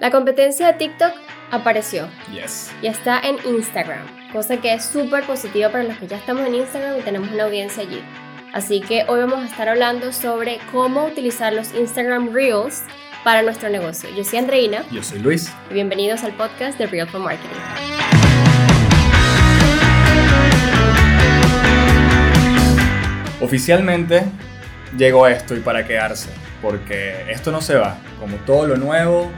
La competencia de TikTok apareció Yes. y está en Instagram, cosa que es súper positiva para los que ya estamos en Instagram y tenemos una audiencia allí. Así que hoy vamos a estar hablando sobre cómo utilizar los Instagram Reels para nuestro negocio. Yo soy Andreina Yo soy Luis. y bienvenidos al podcast de Reel for Marketing. Oficialmente llegó esto y para quedarse, porque esto no se va. Como todo lo nuevo,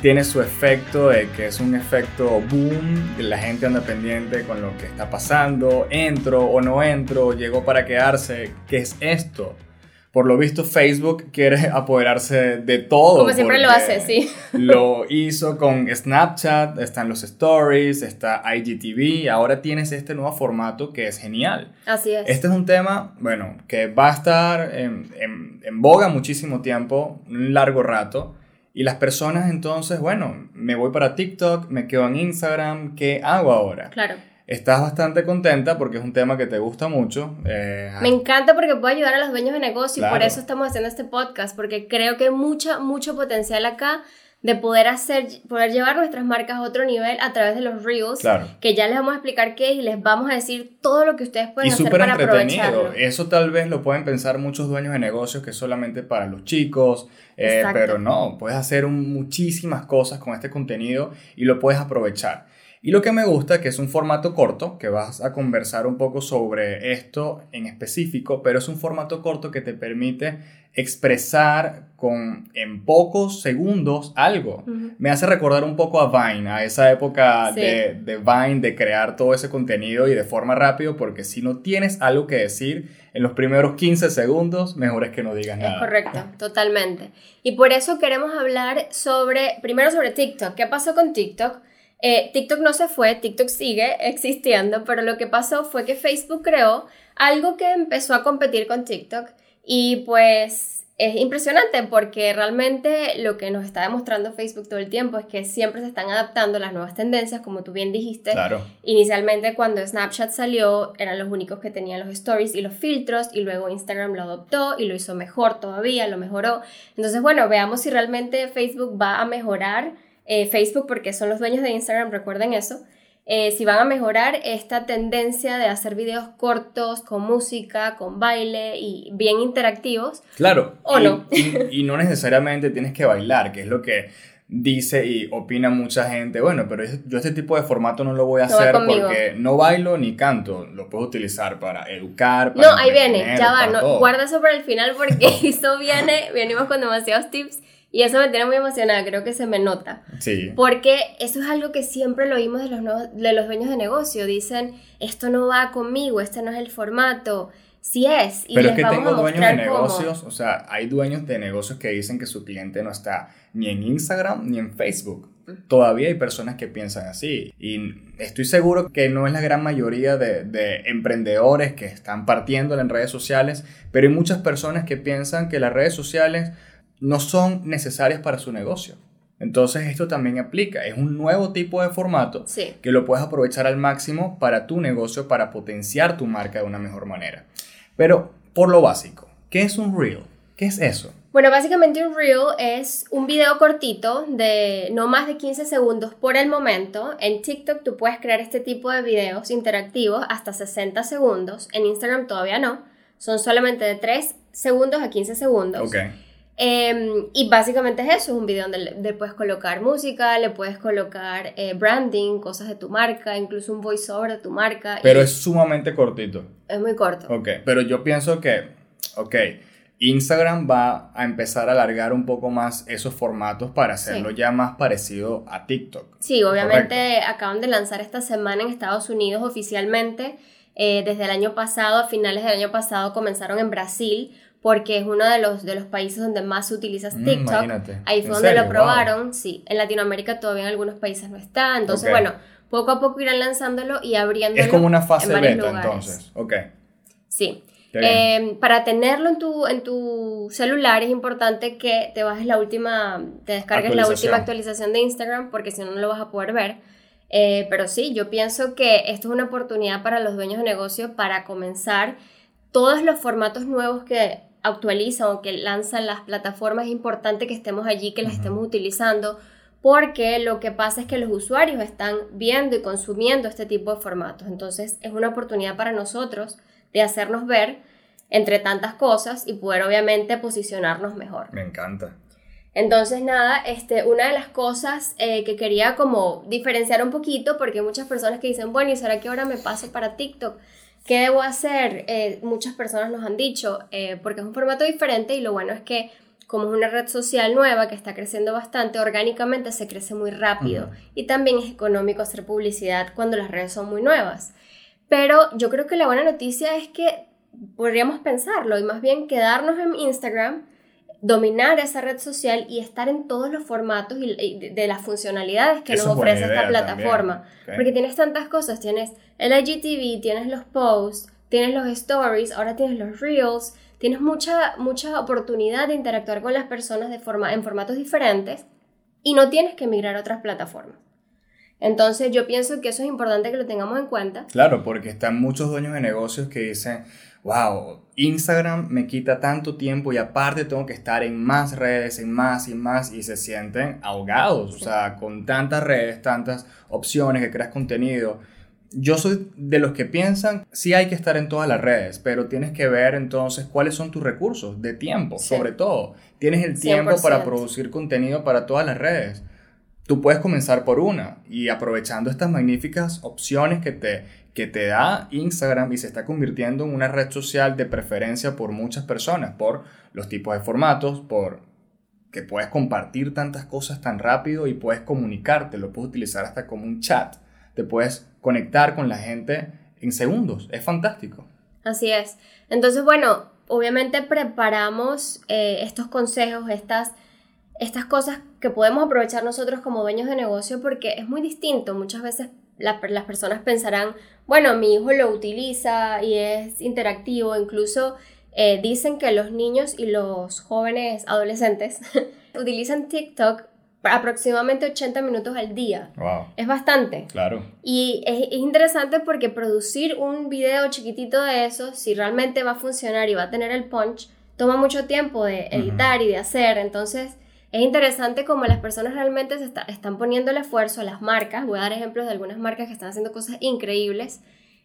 tiene su efecto de que es un efecto boom, la gente anda pendiente con lo que está pasando, entro o no entro, llegó para quedarse, ¿qué es esto? Por lo visto Facebook quiere apoderarse de todo. Como siempre lo hace, sí. Lo hizo con Snapchat, están los stories, está IGTV, ahora tienes este nuevo formato que es genial. Así es. Este es un tema, bueno, que va a estar en, en- en boga muchísimo tiempo, un largo rato. Y las personas entonces, bueno, me voy para TikTok, me quedo en Instagram, ¿qué hago ahora? Claro. Estás bastante contenta porque es un tema que te gusta mucho. eh, Me encanta porque puede ayudar a los dueños de negocio y por eso estamos haciendo este podcast, porque creo que hay mucha, mucho potencial acá de poder hacer, poder llevar nuestras marcas a otro nivel a través de los Reels, Claro. que ya les vamos a explicar qué es y les vamos a decir todo lo que ustedes pueden y hacer súper para entretenido. aprovecharlo. Eso tal vez lo pueden pensar muchos dueños de negocios que es solamente para los chicos, eh, pero no, puedes hacer un- muchísimas cosas con este contenido y lo puedes aprovechar. Y lo que me gusta es que es un formato corto, que vas a conversar un poco sobre esto en específico, pero es un formato corto que te permite expresar con, en pocos segundos algo. Me hace recordar un poco a Vine, a esa época Sí. de, de Vine, de crear todo ese contenido y de forma rápido, porque si no tienes algo que decir en los primeros 15 segundos, mejor es que no digas Es nada. correcto, totalmente. Y por eso queremos hablar sobre, primero sobre TikTok. ¿Qué pasó con TikTok? Eh, TikTok no se fue, TikTok sigue existiendo, pero lo que pasó fue que Facebook creó algo que empezó a competir con TikTok y pues es impresionante porque realmente lo que nos está demostrando Facebook todo el tiempo es que siempre se están adaptando las nuevas tendencias, como tú bien dijiste. Claro. Inicialmente cuando Snapchat salió eran los únicos que tenían los stories y los filtros y luego Instagram lo adoptó y lo hizo mejor todavía, lo mejoró. Entonces bueno, veamos si realmente Facebook va a mejorar, eh, Facebook porque son los dueños de Instagram, recuerden eso, eh, si van a mejorar esta tendencia de hacer videos cortos con música, con baile y bien interactivos. Claro. ¿O y, no? y- y no necesariamente tienes que bailar, que es lo que dice y opina mucha gente. Bueno, pero yo este tipo de formato no lo voy a No hacer porque no bailo ni canto. Lo puedo utilizar para educar. No, para ahí viene, ya va, no, guarda eso para el final porque esto viene, venimos con demasiados tips y eso me tiene muy emocionada, creo que se me nota. Sí. Porque eso es algo que siempre lo oímos de los, nuevos- de los dueños de negocio, dicen, esto no va conmigo, este no es el formato, sí es, y Pero les es que vamos tengo dueños de mostrar cómo. negocios, o sea, hay dueños de negocios que dicen que su cliente no está ni en Instagram ni en Facebook. Todavía hay personas que piensan así. Y estoy seguro que no es la gran mayoría de, de emprendedores que están partiendo en redes sociales, pero hay muchas personas que piensan que las redes sociales no son necesarias para su negocio. Entonces esto también aplica, es un nuevo tipo de formato Sí, que lo puedes aprovechar al máximo para tu negocio, para potenciar tu marca de una mejor manera. Pero por lo básico, ¿qué es un reel? ¿Qué es eso? bueno, básicamente un reel es un video cortito de no más de 15 segundos por el momento. En TikTok tú puedes crear este tipo de videos interactivos hasta 60 segundos, en Instagram todavía no, son solamente de 3 segundos a 15 segundos. Ok. Em, y básicamente es eso, es un video donde le, puedes colocar música, le puedes colocar eh, branding, cosas de tu marca, incluso un voiceover de tu marca. Pero y es sumamente cortito. es muy corto. Ok, pero yo pienso que, ok, Instagram va a empezar a alargar un poco más esos formatos para hacerlo Sí. ya más parecido a TikTok. Sí, obviamente acaban de lanzar esta semana en Estados Unidos oficialmente. eh, desde el año pasado, a finales del año pasado, comenzaron en Brasil porque es uno de los, de los países donde más se utiliza Mm, TikTok. imagínate. Ahí ¿En fue donde serio? lo probaron, sí. En Latinoamérica todavía en algunos países no está. Entonces, bueno, poco a poco irán lanzándolo y abriéndolo. Es como una en fase varios beta lugares. entonces. Ok. Sí. Eh, para tenerlo en tu, en tu celular es importante que te bajes la última, te descargues la última actualización de Instagram porque si no, no lo vas a poder ver. Eh, pero sí, yo pienso que esto es una oportunidad para los dueños de negocio para comenzar todos los formatos nuevos que actualizan o que lanzan las plataformas. Es importante que estemos allí, que las estemos utilizando porque lo que pasa es que los usuarios están viendo y consumiendo este tipo de formatos. Entonces es una oportunidad para nosotros de hacernos ver entre tantas cosas y poder obviamente posicionarnos mejor. Me encanta. Entonces, nada, este, una de las cosas eh, que quería como diferenciar un poquito, porque hay muchas personas que dicen, bueno, ¿y será que ahora me paso para TikTok? ¿Qué debo hacer? Eh, muchas personas nos han dicho, eh, porque es un formato diferente y lo bueno es que como es una red social nueva que está creciendo bastante, orgánicamente se crece muy rápido y también es económico hacer publicidad cuando las redes son muy nuevas. Pero yo creo que la buena noticia es que podríamos pensarlo y más bien quedarnos en Instagram, dominar esa red social y estar en todos los formatos y de, las funcionalidades que nos ofrece esta plataforma. Porque tienes tantas cosas, tienes el IGTV, tienes los posts, tienes los stories, ahora tienes los reels, tienes mucha, mucha oportunidad de interactuar con las personas de forma, en formatos diferentes y no tienes que migrar a otras plataformas. Entonces yo pienso que eso es importante que lo tengamos en cuenta. Claro, porque están muchos dueños de negocios que dicen, wow, Instagram me quita tanto tiempo y aparte tengo que estar en más redes, en más y más y se sienten ahogados, o sea, con tantas redes, tantas opciones que creas contenido yo soy de los que piensan, sí hay que estar en todas las redes, pero tienes que ver entonces cuáles son tus recursos de tiempo, sobre todo. Tienes el tiempo para producir contenido para todas las redes. Tú puedes comenzar por una y aprovechando estas magníficas opciones que te, que te da Instagram y se está convirtiendo en una red social de preferencia por muchas personas, por los tipos de formatos, por que puedes compartir tantas cosas tan rápido y puedes comunicarte, lo puedes utilizar hasta como un chat te puedes conectar con la gente en segundos. Es fantástico. Así es. Entonces, bueno, obviamente preparamos eh, estos consejos, estas, estas cosas que podemos aprovechar nosotros como dueños de negocio porque es muy distinto. Muchas veces las personas pensarán, bueno, mi hijo lo utiliza y es interactivo, incluso eh, dicen que los niños y los jóvenes adolescentes utilizan TikTok aproximadamente 80 minutos al día. Es bastante. Claro. Y es, interesante porque producir un video chiquitito de eso, si realmente va a funcionar y va a tener el punch, toma mucho tiempo de editar y de hacer. Entonces, es interesante como las personas realmente se están poniendo el esfuerzo, las marcas, voy a dar ejemplos de algunas marcas que están haciendo cosas increíbles,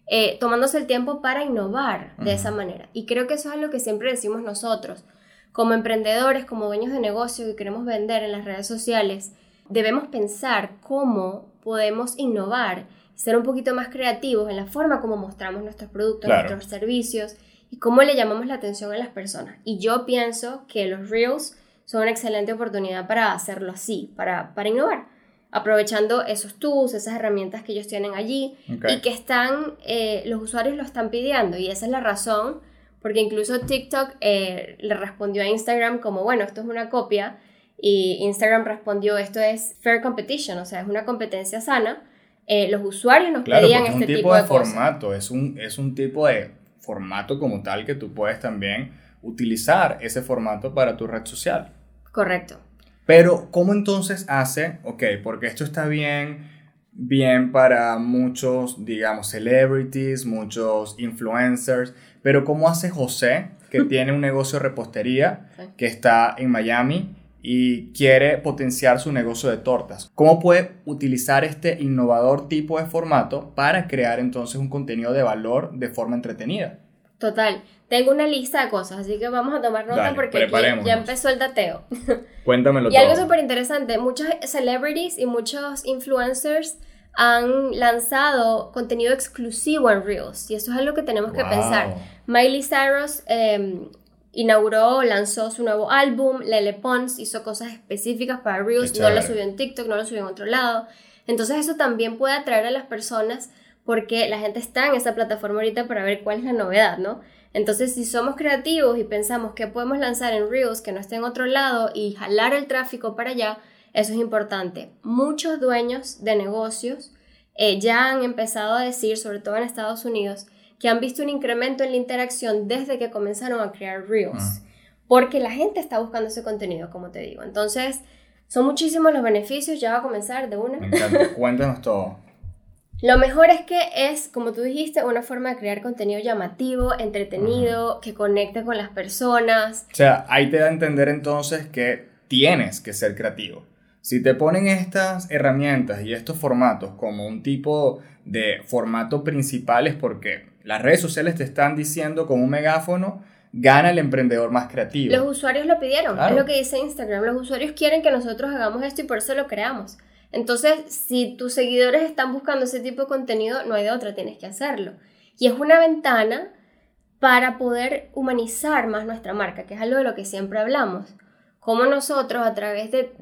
eh, tomándose el tiempo para innovar de esa manera. Y creo que eso es lo que siempre decimos nosotros como emprendedores, como dueños de negocio que queremos vender en las redes sociales, debemos pensar cómo podemos innovar, ser un poquito más creativos en la forma como mostramos nuestros productos, nuestros servicios y cómo le llamamos la atención a las personas. Y yo pienso que los Reels son una excelente oportunidad para hacerlo así, para, para innovar, aprovechando esos tools, esas herramientas que ellos tienen allí y que están, eh, los usuarios lo están pidiendo. Y esa es la razón porque incluso TikTok eh, le respondió a Instagram como, bueno, esto es una copia, y Instagram respondió, esto es fair competition, o sea, es una competencia sana. Eh, los usuarios nos pedían este tipo, tipo de, formato, es un, es un tipo de formato como tal que tú puedes también utilizar ese formato para tu red social. Correcto. Pero, ¿cómo entonces hace? Ok, porque esto está bien, bien para muchos, digamos, celebrities, muchos influencers, pero ¿cómo hace José, que tiene un negocio de repostería, que está en Miami y quiere potenciar su negocio de tortas? ¿Cómo puede utilizar este innovador tipo de formato para crear entonces un contenido de valor de forma entretenida? Total. Tengo una lista de cosas, así que vamos a tomar nota porque ya empezó el dateo. Cuéntamelo y algo súper interesante, muchos celebrities y muchos influencers han lanzado contenido exclusivo en Reels y eso es algo que tenemos que pensar. Miley Cyrus eh, inauguró, lanzó su nuevo álbum, Lele Pons hizo cosas específicas para Reels, no lo subió en TikTok, no lo subió en otro lado. Entonces eso también puede atraer a las personas porque la gente está en esa plataforma ahorita para ver cuál es la novedad, ¿no? Entonces, si somos creativos y pensamos que podemos lanzar en Reels que no esté en otro lado y jalar el tráfico para allá, eso es importante. Muchos dueños de negocios eh, ya han empezado a decir, sobre todo en Estados Unidos, que han visto un incremento en la interacción desde que comenzaron a crear Reels. Ah. Porque la gente está buscando ese contenido, como te digo. Entonces, son muchísimos los beneficios. Ya va a comenzar de una. Me encanta. Cuéntanos todo. Lo mejor es que es, como tú dijiste, una forma de crear contenido llamativo, entretenido, que conecte con las personas. O sea, ahí te da a entender entonces que tienes que ser creativo. Si te ponen estas herramientas y estos formatos como un tipo de formato principal es porque las redes sociales te están diciendo con un megáfono, gana el emprendedor más creativo. Los usuarios lo pidieron, es lo que dice Instagram. Los usuarios quieren que nosotros hagamos esto y por eso lo creamos. Entonces, si tus seguidores están buscando ese tipo de contenido, no hay de otra, tienes que hacerlo. Y es una ventana para poder humanizar más nuestra marca, que es algo de lo que siempre hablamos. Cómo nosotros, a través de,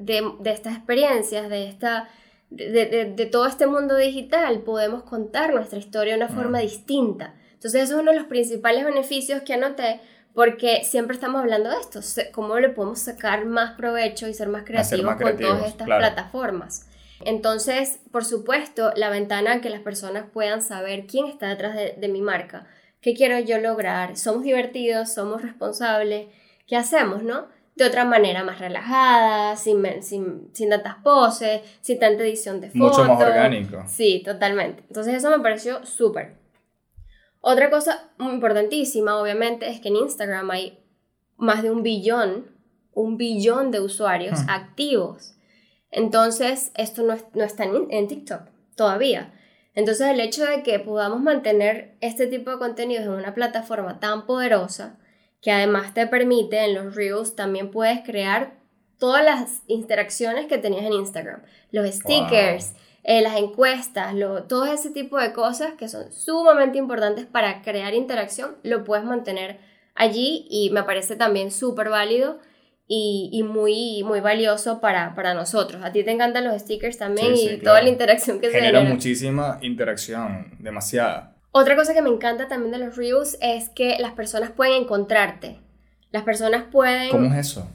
estas experiencias, de, esta, de, todo este mundo digital, podemos contar nuestra historia de una forma mm. distinta. Entonces, eso es uno de los principales beneficios que anoté, porque siempre estamos hablando de esto, cómo le podemos sacar más provecho y ser más creativos, con todas estas plataformas. Entonces, por supuesto, la ventana que las personas puedan saber quién está detrás de, mi marca, qué quiero yo lograr, somos divertidos, somos responsables, ¿qué hacemos, no? De otra manera más relajada, sin, sin, sin tantas poses, sin tanta edición de fotos. Mucho más orgánico. Sí, totalmente. Entonces eso me pareció súper. Otra cosa muy importantísima, obviamente, es que en Instagram hay más de un billón, un billón de usuarios hmm. activos. Entonces, esto no, está en, TikTok todavía. Entonces, el hecho de que podamos mantener este tipo de contenidos en una plataforma tan poderosa, que además te permite en los Reels también puedes crear todas las interacciones que tenías en Instagram, los stickers, eh, las encuestas, todo ese tipo de cosas que son sumamente importantes para crear interacción, lo puedes mantener allí y me parece también súper válido y, muy, muy valioso para, para, nosotros. A ti te encantan los stickers también y toda la interacción que genera. Genera muchísima interacción, demasiada. Otra cosa que me encanta también de los Reels es que las personas pueden encontrarte. Las personas pueden... ¿Cómo es eso?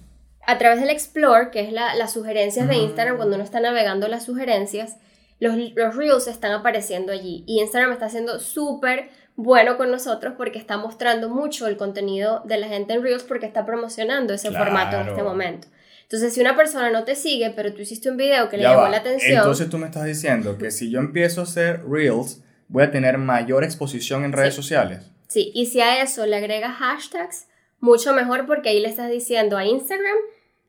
A través del Explore, que es la, las sugerencias de mm. Instagram, cuando uno está navegando las sugerencias, los, los Reels están apareciendo allí. Y Instagram está haciendo súper bueno con nosotros porque está mostrando mucho el contenido de la gente en Reels porque está promocionando ese formato en este momento. Entonces, si una persona no te sigue, pero tú hiciste un video que le llamó la atención. Entonces, tú me estás diciendo que si yo empiezo a hacer Reels, voy a tener mayor exposición en redes sociales. Sí, y si a eso le agregas hashtags, mucho mejor porque ahí le estás diciendo a Instagram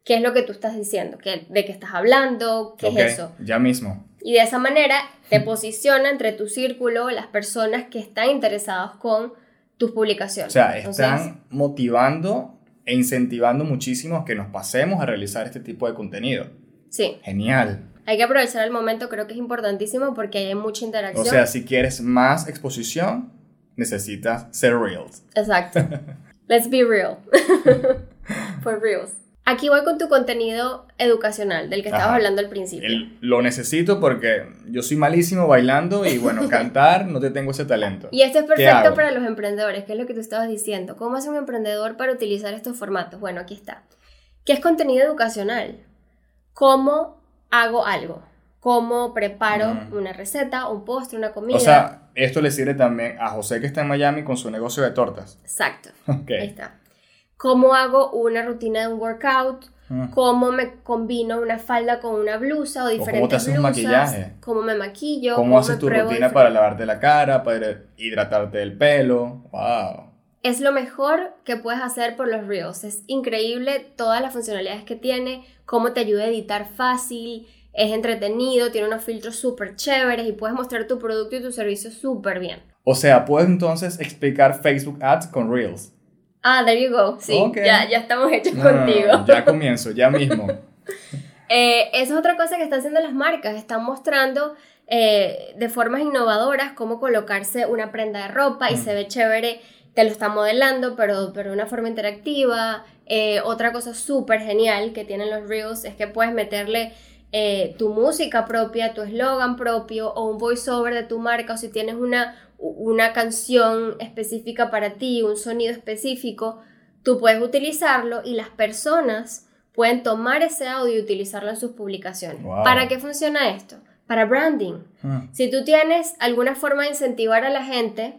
qué es lo que tú estás diciendo, qué, de qué estás hablando, qué es eso. Ya mismo. Y de esa manera te posiciona entre tu círculo las personas que están interesadas con tus publicaciones. O sea, están motivando e incentivando muchísimo que nos pasemos a realizar este tipo de contenido. Sí. Genial. Hay que aprovechar el momento, creo que es importantísimo porque hay mucha interacción. O sea, si quieres más exposición, necesitas ser reals. Exacto. Let's be real. For reals. Aquí voy con tu contenido educacional, del que estabas hablando al principio. lo necesito porque yo soy malísimo bailando y bueno, cantar no te tengo ese talento. Y esto es perfecto para los emprendedores, que es lo que tú estabas diciendo. ¿Cómo hace un emprendedor para utilizar estos formatos? Bueno, aquí está. ¿Qué es contenido educacional? ¿Cómo hago algo? ¿Cómo preparo mm. una receta, un postre, una comida? O sea, esto le sirve también a José que está en Miami con su negocio de tortas. Exacto. Ahí está cómo hago una rutina de un workout, ah. cómo me combino una falda con una blusa o diferentes cómo te haces un maquillaje. cómo me maquillo, cómo, haces tu rutina para lavarte la cara, para hidratarte el pelo. Wow. Es lo mejor que puedes hacer por los Reels. Es increíble todas las funcionalidades que tiene, cómo te ayuda a editar fácil, es entretenido, tiene unos filtros súper chéveres y puedes mostrar tu producto y tu servicio súper bien. O sea, puedes entonces explicar Facebook Ads con Reels. Ah, there you go. Sí, ya, ya estamos hechos contigo. Ya comienzo, ya mismo. eh, esa es otra cosa que están haciendo las marcas. Están mostrando eh, de formas innovadoras cómo colocarse una prenda de ropa y mm. se ve chévere. Te lo está modelando, pero, pero de una forma interactiva. Eh, otra cosa súper genial que tienen los Reels es que puedes meterle eh, tu música propia, tu eslogan propio o un voiceover de tu marca o si tienes una, una canción específica para ti, un sonido específico, tú puedes utilizarlo y las personas pueden tomar ese audio y utilizarlo en sus publicaciones. ¿Para qué funciona esto? Para branding. Hmm. Si tú tienes alguna forma de incentivar a la gente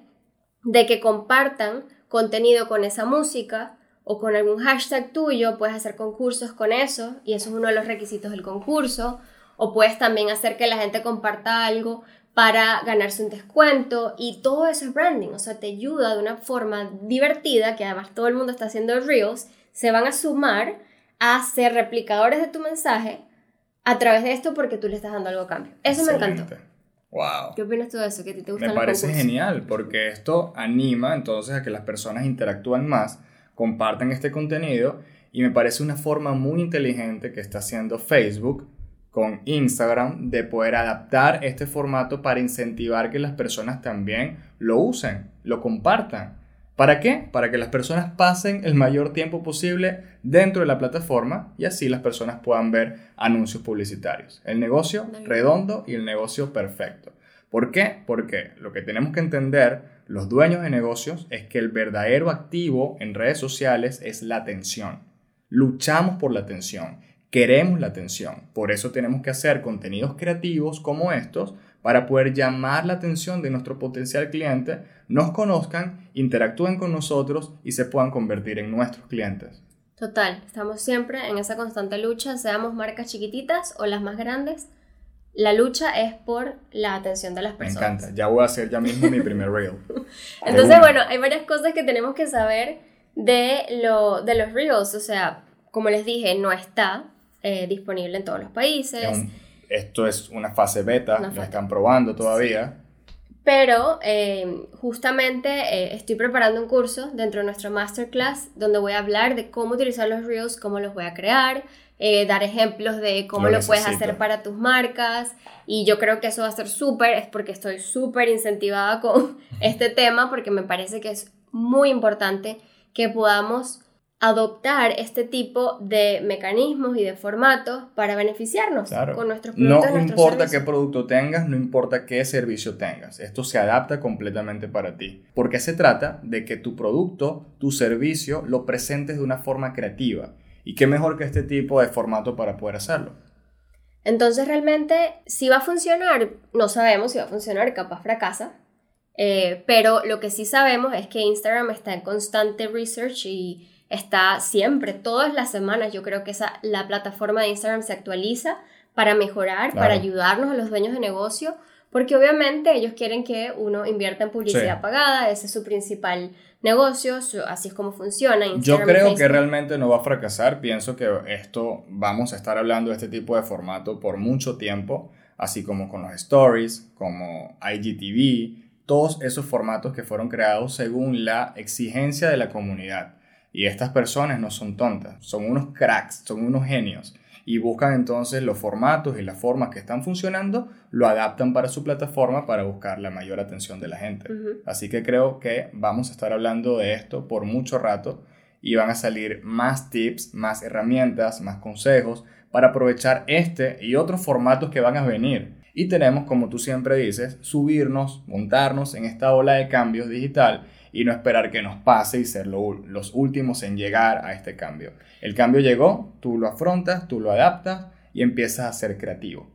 de que compartan contenido con esa música o con algún hashtag tuyo, puedes hacer concursos con eso y eso es uno de los requisitos del concurso. O puedes también hacer que la gente comparta algo para ganarse un descuento y todo eso es branding, o sea, te ayuda de una forma divertida, que además todo el mundo está haciendo reels, se van a sumar a ser replicadores de tu mensaje, a través de esto porque tú le estás dando algo a cambio. Eso me encantó. Excelente. Wow. ¿Qué opinas tú de eso? ¿Qué te gustan Me parece concursos? genial porque esto anima entonces a que las personas interactúen más, compartan este contenido y me parece una forma muy inteligente que está haciendo Facebook con Instagram de poder adaptar este formato para incentivar que las personas también lo usen, lo compartan. ¿Para qué? Para que las personas pasen el mayor tiempo posible dentro de la plataforma y así las personas puedan ver anuncios publicitarios. El negocio redondo y el negocio perfecto. ¿Por qué? Porque lo que tenemos que entender los dueños de negocios es que el verdadero activo en redes sociales es la atención. Luchamos por la atención, queremos la atención. Por eso tenemos que hacer contenidos creativos como estos para poder llamar la atención de nuestro potencial cliente, nos conozcan, interactúen con nosotros y se puedan convertir en nuestros clientes. Total, estamos siempre en esa constante lucha, seamos marcas chiquititas o las más grandes. La lucha es por la atención de las Me personas. encanta. Ya voy a hacer ya mismo mi primer reel. Entonces, una. bueno, hay varias cosas que tenemos que saber de, lo, de los Reels. O sea, como les dije, no está eh, disponible en todos los países. Es un- esto es una fase beta, Una lo fase. están probando todavía. Pero eh, justamente eh, estoy preparando un curso dentro de nuestro masterclass donde voy a hablar de cómo utilizar los Reels, cómo los voy a crear, eh, dar ejemplos de cómo Lo lo, puedes hacer para tus marcas. Y yo creo que eso va a ser súper, es porque estoy súper incentivada con este tema porque me parece que es muy importante que podamos adoptar este tipo de mecanismos y de formatos para beneficiarnos Claro. con nuestros No productos. nuestros importa qué producto tengas, no importa qué servicio tengas. Esto se adapta completamente para ti. Porque se trata de que tu producto, tu servicio, lo presentes de una forma creativa. Y qué mejor que este tipo de formato para poder hacerlo. Entonces realmente si va a funcionar, no sabemos si va a funcionar, capaz fracasa. Eh, pero lo que sí sabemos es que Instagram está en constante research y está siempre, todas las semanas, yo creo que esa, la plataforma de Instagram se actualiza para mejorar, Claro. para ayudarnos a los dueños de negocio, porque obviamente ellos quieren que uno invierta en publicidad Sí. pagada, ese es su principal negocio, su- así es como funciona. Yo Instagram creo que realmente no va a fracasar. Pienso que esto vamos a estar hablando de este tipo de formato por mucho tiempo, así como con los stories, como IGTV, todos esos formatos que fueron creados según la exigencia de la comunidad. Y estas personas no son tontas, son unos cracks, son unos genios. Y buscan entonces los formatos y las formas que están funcionando, lo adaptan para su plataforma para buscar la mayor atención de la gente. Así que creo que vamos a estar hablando de esto por mucho rato y van a salir más tips, más herramientas, más consejos para aprovechar este y otros formatos que van a venir. Y tenemos, como tú siempre dices, subirnos, montarnos en esta ola de cambios digital y no esperar que nos pase y ser lo- los últimos en llegar a este cambio. El cambio llegó, tú lo afrontas, tú lo adaptas y empiezas a ser creativo.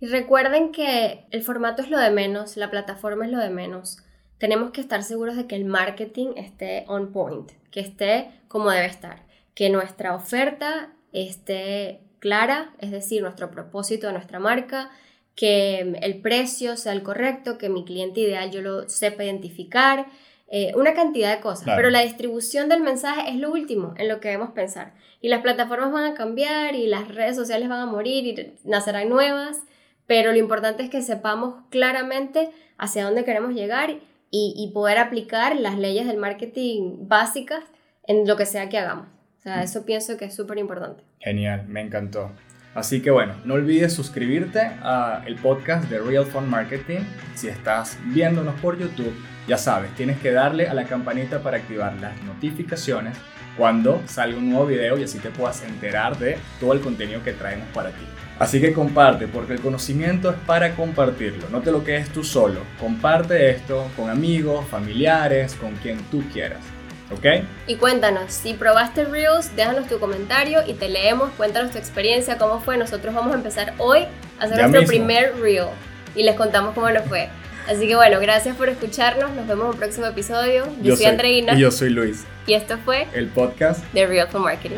Y recuerden que el formato es lo de menos, la plataforma es lo de menos. Tenemos que estar seguros de que el marketing esté on point, que esté como debe estar, que nuestra oferta esté clara, es decir, nuestro propósito de nuestra marca, que el precio sea el correcto, que mi cliente ideal yo lo sepa identificar, eh, una cantidad de cosas. Claro. Pero la distribución del mensaje es lo último en lo que debemos pensar. Y las plataformas van a cambiar y las redes sociales van a morir y nacerán nuevas, pero lo importante es que sepamos claramente hacia dónde queremos llegar y, y poder aplicar las leyes del marketing básicas en lo que sea que hagamos. O sea, eso pienso que es súper importante. Genial, me encantó. Así que bueno, no olvides suscribirte al podcast de Real Fun Marketing. Si estás viéndonos por YouTube, ya sabes, tienes que darle a la campanita para activar las notificaciones cuando salga un nuevo video y así te puedas enterar de todo el contenido que traemos para ti. Así que comparte, porque el conocimiento es para compartirlo, no te lo quedes tú solo. Comparte esto con amigos, familiares, con quien tú quieras. ¿Ok? Y cuéntanos, si probaste Reels, déjanos tu comentario y te leemos, cuéntanos tu experiencia, cómo fue. Nosotros vamos a empezar hoy a hacer Ya nuestro mismo. primer Reel y les contamos cómo nos fue. Así que bueno, gracias por escucharnos, nos vemos en un próximo episodio. Yo, soy Andreina Y yo soy Luis. y esto fue El podcast The Real for Marketing.